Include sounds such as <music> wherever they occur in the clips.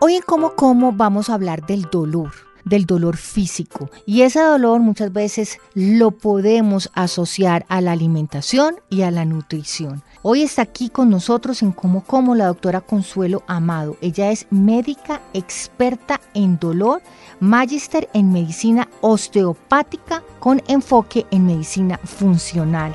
Hoy en Como Como vamos a hablar del dolor del dolor físico y ese dolor muchas veces lo podemos asociar a la alimentación y a la nutrición. Hoy está aquí con nosotros en Como Como la doctora Consuelo Amado. Ella es médica experta en dolor, magíster en medicina osteopática con enfoque en medicina funcional.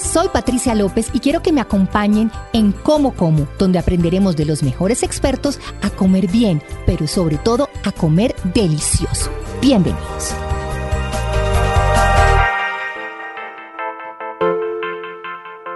Soy Patricia López y quiero que me acompañen en Como Como, donde aprenderemos de los mejores expertos a comer bien, pero sobre todo a comer delicioso. Bienvenidos.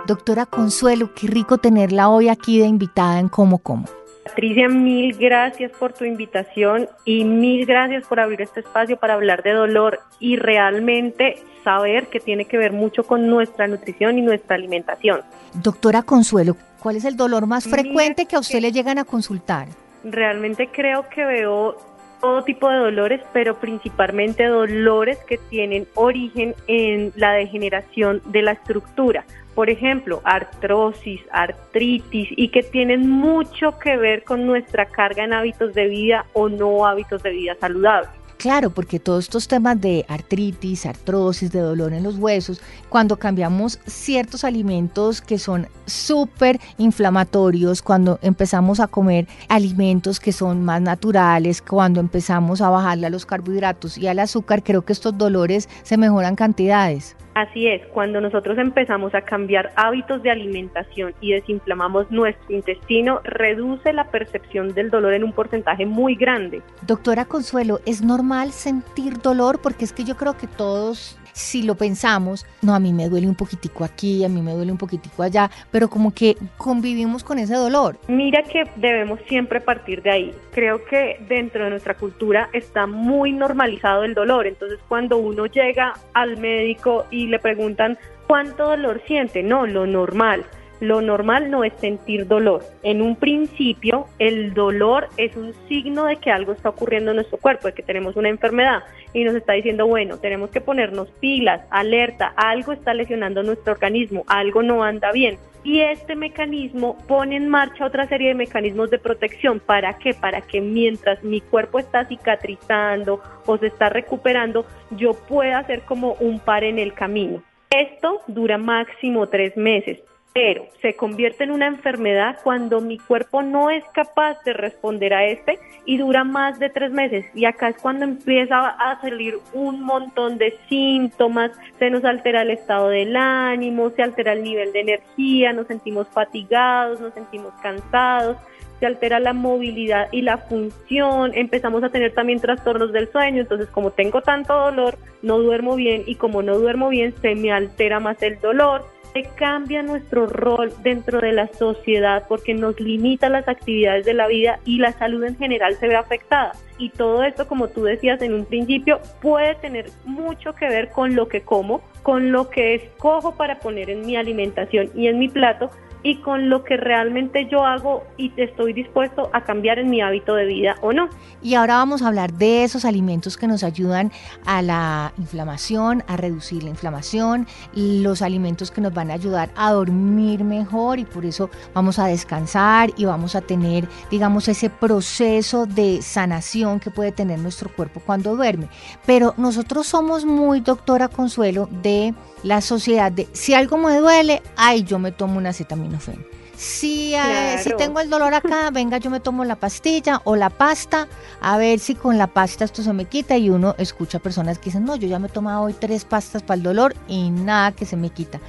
Doctora Consuelo, qué rico tenerla hoy aquí de invitada en Como Como. Patricia, mil gracias por tu invitación y mil gracias por abrir este espacio para hablar de dolor y realmente saber que tiene que ver mucho con nuestra nutrición y nuestra alimentación. Doctora Consuelo, ¿cuál es el dolor más frecuente que a usted le llegan a consultar? Realmente creo que veo todo tipo de dolores, pero principalmente dolores que tienen origen en la degeneración de la estructura por ejemplo, artrosis, artritis y que tienen mucho que ver con nuestra carga en hábitos de vida o no hábitos de vida saludables. Claro, porque todos estos temas de artritis, artrosis, de dolor en los huesos, cuando cambiamos ciertos alimentos que son súper inflamatorios, cuando empezamos a comer alimentos que son más naturales, cuando empezamos a bajarle a los carbohidratos y al azúcar, creo que estos dolores se mejoran cantidades. Así es, cuando nosotros empezamos a cambiar hábitos de alimentación y desinflamamos nuestro intestino, reduce la percepción del dolor en un porcentaje muy grande. Doctora Consuelo, ¿es normal sentir dolor? Porque es que yo creo que todos si lo pensamos, no, a mí me duele un poquitico aquí, a mí me duele un poquitico allá, pero como que convivimos con ese dolor. Mira que debemos siempre partir de ahí. Creo que dentro de nuestra cultura está muy normalizado el dolor, entonces cuando uno llega al médico y le preguntan cuánto dolor siente, no, lo normal. Lo normal no es sentir dolor. En un principio, el dolor es un signo de que algo está ocurriendo en nuestro cuerpo, de que tenemos una enfermedad y nos está diciendo, bueno, tenemos que ponernos pilas, alerta, algo está lesionando nuestro organismo, algo no anda bien. Y este mecanismo pone en marcha otra serie de mecanismos de protección. ¿Para qué? Para que mientras mi cuerpo está cicatrizando o se está recuperando, yo pueda hacer como un par en el camino. Esto dura máximo tres meses pero se convierte en una enfermedad cuando mi cuerpo no es capaz de responder a este y dura más de tres meses. Y acá es cuando empieza a salir un montón de síntomas, se nos altera el estado del ánimo, se altera el nivel de energía, nos sentimos fatigados, nos sentimos cansados se altera la movilidad y la función, empezamos a tener también trastornos del sueño, entonces como tengo tanto dolor, no duermo bien y como no duermo bien, se me altera más el dolor, cambia nuestro rol dentro de la sociedad porque nos limita las actividades de la vida y la salud en general se ve afectada. Y todo esto, como tú decías en un principio, puede tener mucho que ver con lo que como, con lo que escojo para poner en mi alimentación y en mi plato, y con lo que realmente yo hago y estoy dispuesto a cambiar en mi hábito de vida o no. Y ahora vamos a hablar de esos alimentos que nos ayudan a la inflamación, a reducir la inflamación, los alimentos que nos van a ayudar a dormir mejor y por eso vamos a descansar y vamos a tener, digamos, ese proceso de sanación que puede tener nuestro cuerpo cuando duerme. Pero nosotros somos muy, doctora Consuelo, de la sociedad de si algo me duele, ay, yo me tomo una acetaminofén. Si, eh, si tengo el dolor acá, <laughs> venga, yo me tomo la pastilla o la pasta, a ver si con la pasta esto se me quita. Y uno escucha personas que dicen, no, yo ya me he tomado hoy tres pastas para el dolor y nada que se me quita.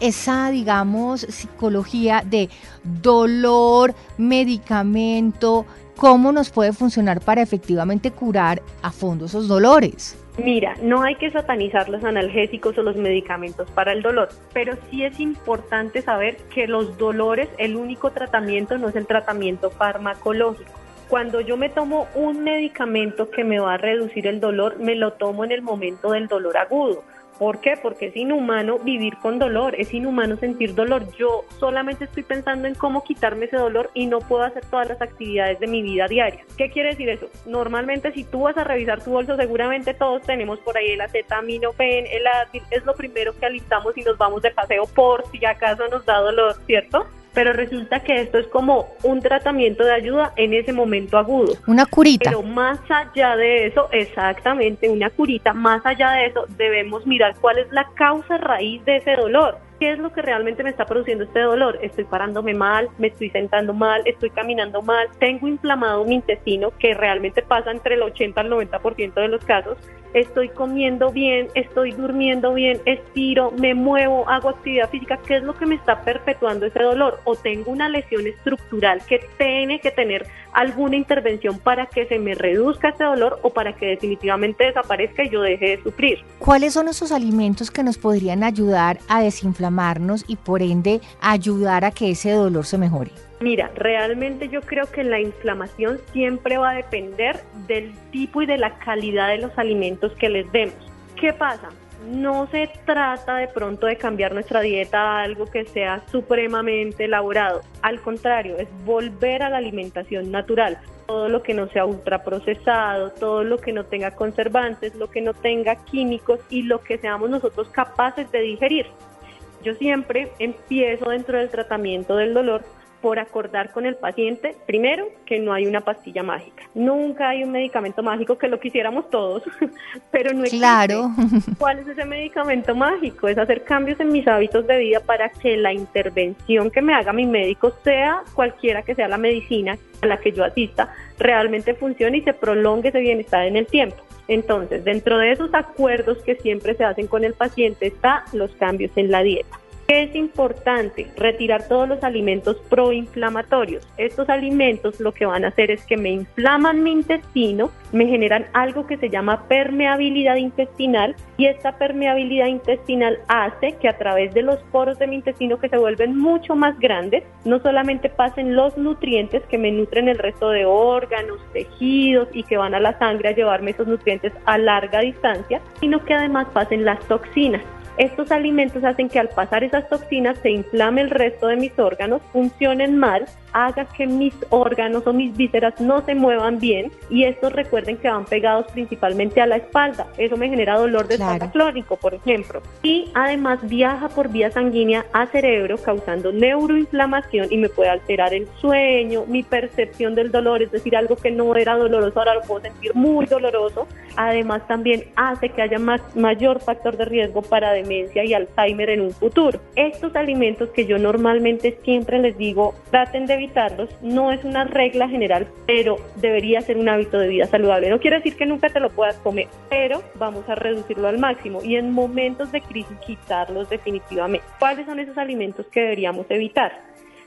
Esa, digamos, psicología de dolor, medicamento, ¿cómo nos puede funcionar para efectivamente curar a fondo esos dolores? Mira, no hay que satanizar los analgésicos o los medicamentos para el dolor, pero sí es importante saber que los dolores, el único tratamiento no es el tratamiento farmacológico. Cuando yo me tomo un medicamento que me va a reducir el dolor, me lo tomo en el momento del dolor agudo. ¿Por qué? Porque es inhumano vivir con dolor, es inhumano sentir dolor. Yo solamente estoy pensando en cómo quitarme ese dolor y no puedo hacer todas las actividades de mi vida diaria. ¿Qué quiere decir eso? Normalmente si tú vas a revisar tu bolso, seguramente todos tenemos por ahí el acetaminofén, el Advil, es lo primero que alistamos y nos vamos de paseo por si acaso nos da dolor, ¿cierto? Pero resulta que esto es como un tratamiento de ayuda en ese momento agudo. Una curita. Pero más allá de eso, exactamente, una curita, más allá de eso, debemos mirar cuál es la causa raíz de ese dolor. ¿Qué es lo que realmente me está produciendo este dolor? Estoy parándome mal, me estoy sentando mal, estoy caminando mal, tengo inflamado mi intestino, que realmente pasa entre el 80 al 90% de los casos, estoy comiendo bien, estoy durmiendo bien, estiro, me muevo, hago actividad física, ¿qué es lo que me está perpetuando ese dolor? O tengo una lesión estructural que tiene que tener alguna intervención para que se me reduzca ese dolor o para que definitivamente desaparezca y yo deje de sufrir. ¿Cuáles son esos alimentos que nos podrían ayudar a y por ende ayudar a que ese dolor se mejore? Mira, realmente yo creo que la inflamación siempre va a depender del tipo y de la calidad de los alimentos que les demos. ¿Qué pasa? No se trata de pronto de cambiar nuestra dieta a algo que sea supremamente elaborado. Al contrario, es volver a la alimentación natural. Todo lo que no sea ultraprocesado, todo lo que no tenga conservantes, lo que no tenga químicos y lo que seamos nosotros capaces de digerir. Yo siempre empiezo dentro del tratamiento del dolor por acordar con el paciente, primero, que no hay una pastilla mágica. Nunca hay un medicamento mágico que lo quisiéramos todos, <laughs> pero no existe. Claro. <laughs> ¿Cuál es ese medicamento mágico? Es hacer cambios en mis hábitos de vida para que la intervención que me haga mi médico, sea cualquiera que sea la medicina a la que yo asista, realmente funcione y se prolongue ese bienestar en el tiempo. Entonces, dentro de esos acuerdos que siempre se hacen con el paciente está los cambios en la dieta. Es importante retirar todos los alimentos proinflamatorios. Estos alimentos lo que van a hacer es que me inflaman mi intestino, me generan algo que se llama permeabilidad intestinal y esta permeabilidad intestinal hace que a través de los poros de mi intestino que se vuelven mucho más grandes, no solamente pasen los nutrientes que me nutren el resto de órganos, tejidos y que van a la sangre a llevarme esos nutrientes a larga distancia, sino que además pasen las toxinas. Estos alimentos hacen que al pasar esas toxinas se inflame el resto de mis órganos, funcionen mal, haga que mis órganos o mis vísceras no se muevan bien y estos recuerden que van pegados principalmente a la espalda. Eso me genera dolor de espalda clónico, por ejemplo. Y además viaja por vía sanguínea a cerebro causando neuroinflamación y me puede alterar el sueño, mi percepción del dolor, es decir, algo que no era doloroso ahora lo puedo sentir muy doloroso. Además también hace que haya más, mayor factor de riesgo para demencia y Alzheimer en un futuro. Estos alimentos que yo normalmente siempre les digo, traten de evitarlos, no es una regla general, pero debería ser un hábito de vida saludable. No quiere decir que nunca te lo puedas comer, pero vamos a reducirlo al máximo y en momentos de crisis quitarlos definitivamente. ¿Cuáles son esos alimentos que deberíamos evitar?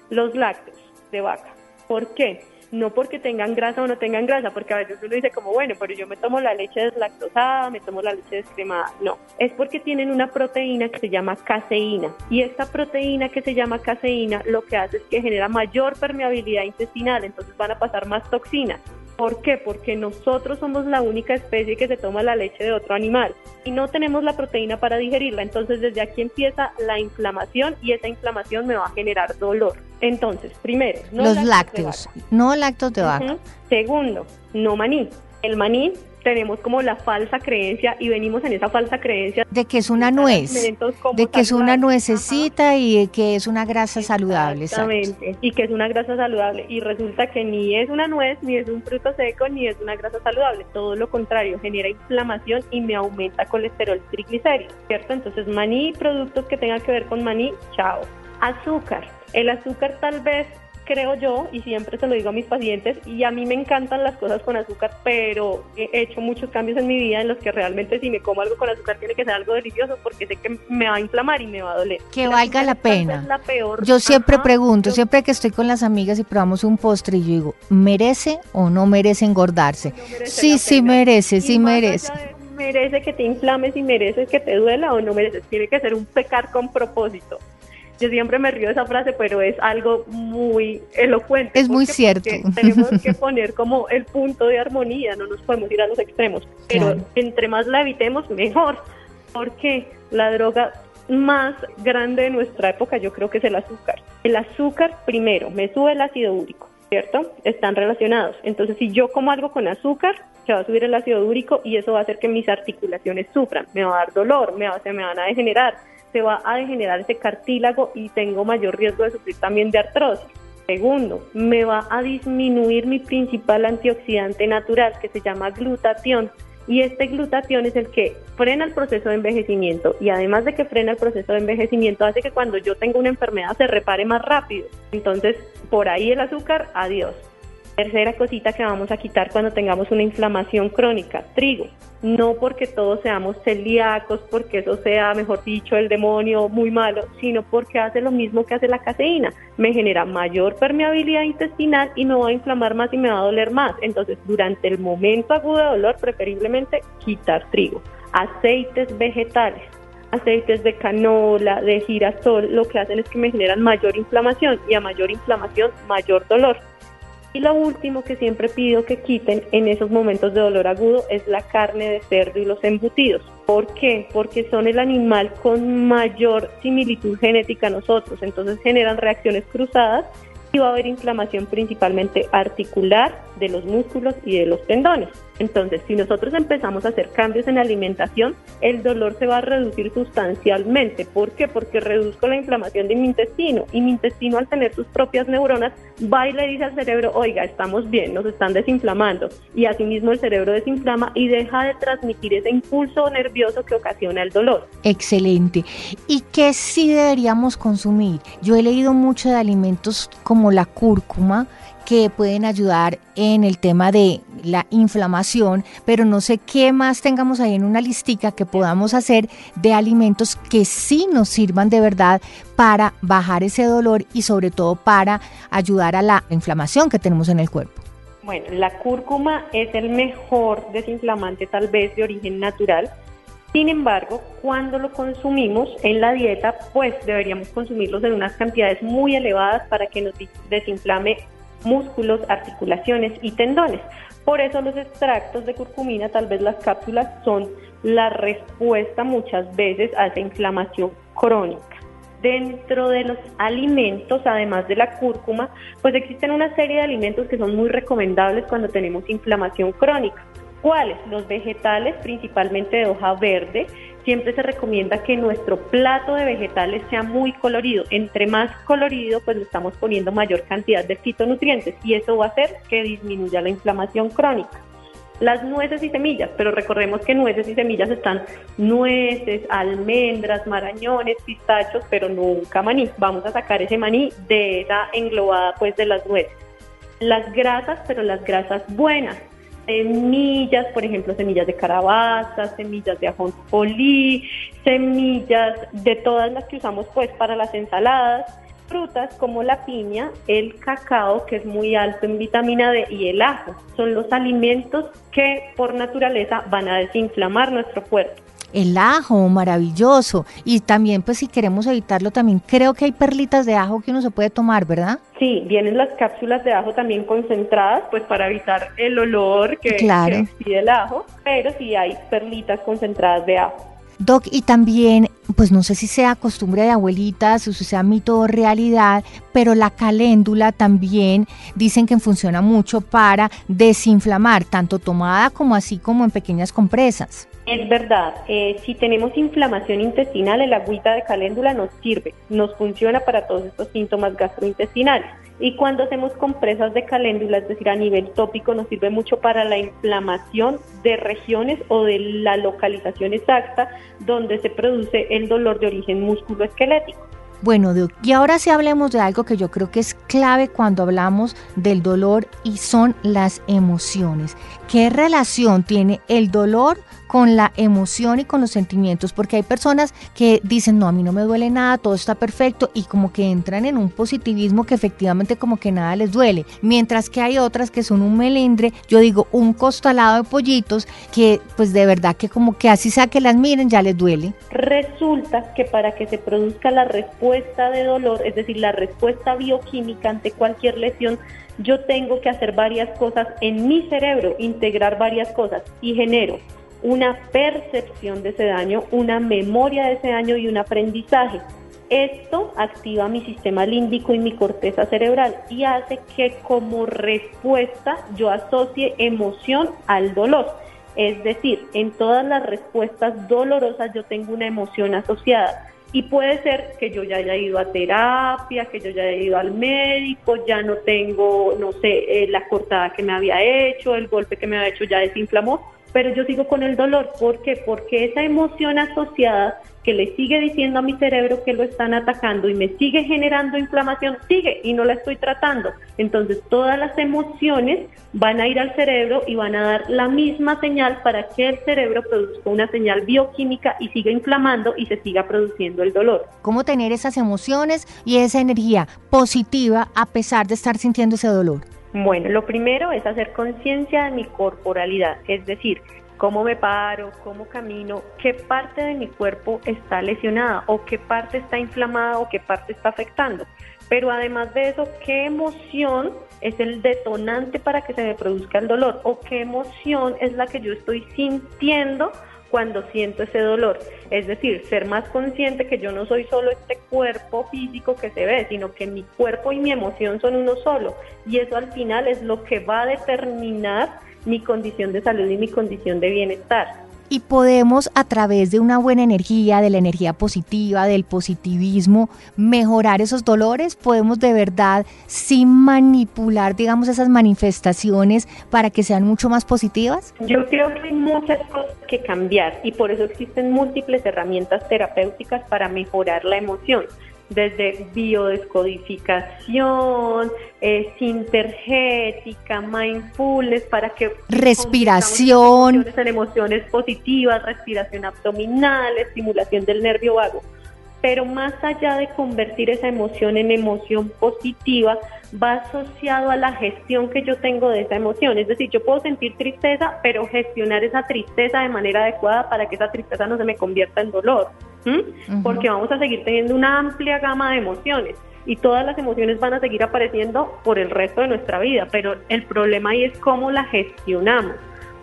Los lácteos de vaca. ¿Por qué? No porque tengan grasa o no tengan grasa, porque a veces uno dice como, bueno, pero yo me tomo la leche deslactosada, me tomo la leche descremada. No, es porque tienen una proteína que se llama caseína. Y esta proteína que se llama caseína lo que hace es que genera mayor permeabilidad intestinal, entonces van a pasar más toxinas. ¿Por qué? Porque nosotros somos la única especie que se toma la leche de otro animal y no tenemos la proteína para digerirla. Entonces desde aquí empieza la inflamación y esa inflamación me va a generar dolor. Entonces, primero, no los lácteos, no lácteos de vaca. Segundo, no maní. El maní tenemos como la falsa creencia y venimos en esa falsa creencia de que es una nuez, de que es una nuececita y de que es una grasa saludable. Exactamente, y que es una grasa saludable y resulta que ni es una nuez, ni es un fruto seco, ni es una grasa saludable, todo lo contrario, genera inflamación y me aumenta colesterol triglicéridos, ¿cierto? Entonces maní, productos que tengan que ver con maní, chao. Azúcar, el azúcar tal vez creo yo, y siempre se lo digo a mis pacientes, y a mí me encantan las cosas con azúcar, pero he hecho muchos cambios en mi vida en los que realmente si me como algo con azúcar tiene que ser algo delicioso porque sé que me va a inflamar y me va a doler. Que valga la pena. la peor. Yo siempre pregunto, siempre que estoy con las amigas y probamos un postre y yo digo, ¿merece o no merece engordarse? sí, sí merece, sí merece merece que te inflames y merece que te duela o no merece. Tiene que ser un pecar con propósito. Yo siempre me río de esa frase, pero es algo muy elocuente. Es muy cierto. Tenemos que <laughs> poner como el punto de armonía, no nos podemos ir a los extremos. Pero entre más la evitemos, mejor. Porque la droga más grande de nuestra época yo creo que es el azúcar. El azúcar primero me sube el ácido úrico, ¿cierto? Están relacionados. Entonces si yo como algo con azúcar, se va a subir el ácido úrico y eso va a hacer que mis articulaciones sufran, me va a dar dolor, me va, se me van a degenerar, se va a degenerar ese cartílago y tengo mayor riesgo de sufrir también de artrosis. Segundo, me va a disminuir mi principal antioxidante natural que se llama glutatión y este glutatión es el que frena el proceso de envejecimiento y además de que frena el proceso de envejecimiento hace que cuando yo tengo una enfermedad se repare más rápido. Entonces, por ahí el azúcar, adiós. Tercera cosita que vamos a quitar cuando tengamos una inflamación crónica, trigo. No porque todos seamos celíacos, porque eso sea, mejor dicho, el demonio muy malo, sino porque hace lo mismo que hace la caseína. Me genera mayor permeabilidad intestinal y me va a inflamar más y me va a doler más. Entonces, durante el momento agudo de dolor, preferiblemente quitar trigo. Aceites vegetales aceites de canola, de girasol, lo que hacen es que me generan mayor inflamación y a mayor inflamación, mayor dolor. Y lo último que siempre pido que quiten en esos momentos de dolor agudo es la carne de cerdo y los embutidos. ¿Por qué? Porque son el animal con mayor similitud genética a nosotros, entonces generan reacciones cruzadas y va a haber inflamación principalmente articular de los músculos y de los tendones. Entonces, si nosotros empezamos a hacer cambios en la alimentación, el dolor se va a reducir sustancialmente. ¿Por qué? Porque reduzco la inflamación de mi intestino y mi intestino al tener sus propias neuronas va y le dice al cerebro, oiga, estamos bien, nos están desinflamando. Y asimismo el cerebro desinflama y deja de transmitir ese impulso nervioso que ocasiona el dolor. Excelente. ¿Y qué sí deberíamos consumir? Yo he leído mucho de alimentos como la cúrcuma, que pueden ayudar en el tema de la inflamación, pero no sé qué más tengamos ahí en una listica que podamos hacer de alimentos que sí nos sirvan de verdad para bajar ese dolor y sobre todo para ayudar a la inflamación que tenemos en el cuerpo. Bueno, la cúrcuma es el mejor desinflamante tal vez de origen natural. Sin embargo, cuando lo consumimos en la dieta, pues deberíamos consumirlos en unas cantidades muy elevadas para que nos desinflame músculos, articulaciones y tendones. Por eso los extractos de curcumina, tal vez las cápsulas, son la respuesta muchas veces a esa inflamación crónica. Dentro de los alimentos, además de la cúrcuma, pues existen una serie de alimentos que son muy recomendables cuando tenemos inflamación crónica. ¿Cuáles? Los vegetales, principalmente de hoja verde, siempre se recomienda que nuestro plato de vegetales sea muy colorido. Entre más colorido, pues le estamos poniendo mayor cantidad de fitonutrientes y eso va a hacer que disminuya la inflamación crónica. Las nueces y semillas, pero recordemos que nueces y semillas están nueces, almendras, marañones, pistachos, pero nunca maní. Vamos a sacar ese maní de esa englobada pues de las nueces. Las grasas, pero las grasas buenas, semillas, por ejemplo, semillas de carabaza, semillas de ajonjolí, semillas de todas las que usamos pues para las ensaladas, frutas como la piña, el cacao que es muy alto en vitamina D y el ajo. Son los alimentos que por naturaleza van a desinflamar nuestro cuerpo el ajo, maravilloso. Y también, pues si queremos evitarlo, también creo que hay perlitas de ajo que uno se puede tomar, ¿verdad? Sí, vienen las cápsulas de ajo también concentradas, pues para evitar el olor que, claro. que el ajo, pero sí hay perlitas concentradas de ajo. Doc, y también, pues no sé si sea costumbre de abuelitas o si sea mito o realidad, pero la caléndula también dicen que funciona mucho para desinflamar, tanto tomada como así como en pequeñas compresas. Es verdad, eh, si tenemos inflamación intestinal, el agüita de caléndula nos sirve, nos funciona para todos estos síntomas gastrointestinales. Y cuando hacemos compresas de caléndula, es decir, a nivel tópico, nos sirve mucho para la inflamación de regiones o de la localización exacta donde se produce el dolor de origen músculo-esquelético. Bueno, y ahora sí hablemos de algo que yo creo que es clave cuando hablamos del dolor y son las emociones. ¿Qué relación tiene el dolor con la emoción y con los sentimientos, porque hay personas que dicen, no, a mí no me duele nada, todo está perfecto y como que entran en un positivismo que efectivamente como que nada les duele, mientras que hay otras que son un melindre, yo digo, un costalado de pollitos que pues de verdad que como que así sea que las miren ya les duele. Resulta que para que se produzca la respuesta de dolor, es decir, la respuesta bioquímica ante cualquier lesión, yo tengo que hacer varias cosas en mi cerebro, integrar varias cosas y genero una percepción de ese daño, una memoria de ese daño y un aprendizaje. Esto activa mi sistema límbico y mi corteza cerebral y hace que como respuesta yo asocie emoción al dolor. Es decir, en todas las respuestas dolorosas yo tengo una emoción asociada. Y puede ser que yo ya haya ido a terapia, que yo ya haya ido al médico, ya no tengo, no sé, eh, la cortada que me había hecho, el golpe que me había hecho ya desinflamó, pero yo sigo con el dolor. ¿Por qué? Porque esa emoción asociada que le sigue diciendo a mi cerebro que lo están atacando y me sigue generando inflamación, sigue y no la estoy tratando. Entonces todas las emociones van a ir al cerebro y van a dar la misma señal para que el cerebro produzca una señal bioquímica y siga inflamando y se siga produciendo el dolor. ¿Cómo tener esas emociones y esa energía positiva a pesar de estar sintiendo ese dolor? Bueno, lo primero es hacer conciencia de mi corporalidad, es decir, cómo me paro, cómo camino, qué parte de mi cuerpo está lesionada o qué parte está inflamada o qué parte está afectando. Pero además de eso, qué emoción es el detonante para que se me produzca el dolor o qué emoción es la que yo estoy sintiendo cuando siento ese dolor. Es decir, ser más consciente que yo no soy solo este cuerpo físico que se ve, sino que mi cuerpo y mi emoción son uno solo. Y eso al final es lo que va a determinar mi condición de salud y mi condición de bienestar y podemos a través de una buena energía, de la energía positiva, del positivismo, mejorar esos dolores, podemos de verdad sin manipular, digamos, esas manifestaciones para que sean mucho más positivas? Yo creo que hay muchas cosas que cambiar y por eso existen múltiples herramientas terapéuticas para mejorar la emoción desde biodescodificación, eh, sintergética, mindfulness, para que... Respiración. Emociones en emociones positivas, respiración abdominal, estimulación del nervio vago. Pero más allá de convertir esa emoción en emoción positiva, va asociado a la gestión que yo tengo de esa emoción. Es decir, yo puedo sentir tristeza, pero gestionar esa tristeza de manera adecuada para que esa tristeza no se me convierta en dolor porque vamos a seguir teniendo una amplia gama de emociones y todas las emociones van a seguir apareciendo por el resto de nuestra vida, pero el problema ahí es cómo la gestionamos.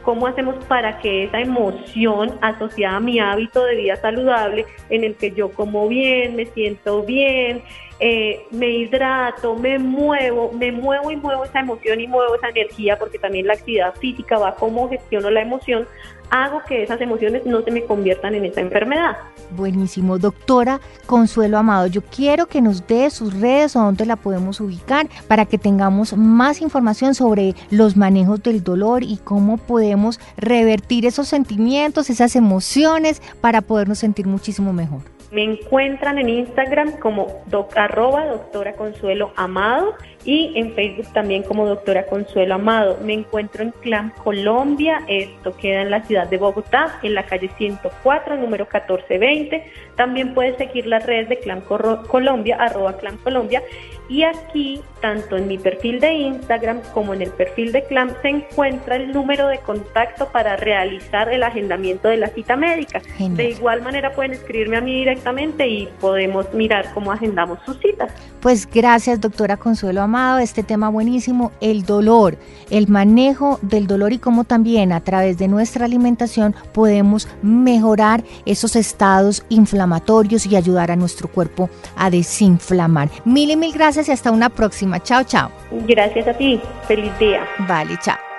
¿Cómo hacemos para que esa emoción asociada a mi hábito de vida saludable, en el que yo como bien, me siento bien, eh, me hidrato, me muevo, me muevo y muevo esa emoción y muevo esa energía, porque también la actividad física va como gestiono la emoción, hago que esas emociones no se me conviertan en esa enfermedad. Buenísimo, doctora Consuelo Amado, yo quiero que nos dé sus redes o dónde la podemos ubicar para que tengamos más información sobre los manejos del dolor y cómo podemos revertir esos sentimientos, esas emociones para podernos sentir muchísimo mejor. Me encuentran en Instagram como arroba doctora Consuelo Amado y en Facebook también como doctora Consuelo Amado. Me encuentro en Clam Colombia, esto queda en la ciudad de Bogotá, en la calle 104, número 1420. También puedes seguir las redes de Clam Colombia, arroba Clam Colombia. Y aquí, tanto en mi perfil de Instagram como en el perfil de Clam, se encuentra el número de contacto para realizar el agendamiento de la cita médica. De igual manera pueden escribirme a mí directamente y podemos mirar cómo agendamos sus citas. Pues gracias, doctora Consuelo Amado, este tema buenísimo, el dolor, el manejo del dolor y cómo también a través de nuestra alimentación podemos mejorar esos estados inflamatorios y ayudar a nuestro cuerpo a desinflamar. Mil y mil gracias y hasta una próxima. Chao, chao. Gracias a ti. Feliz día. Vale, chao.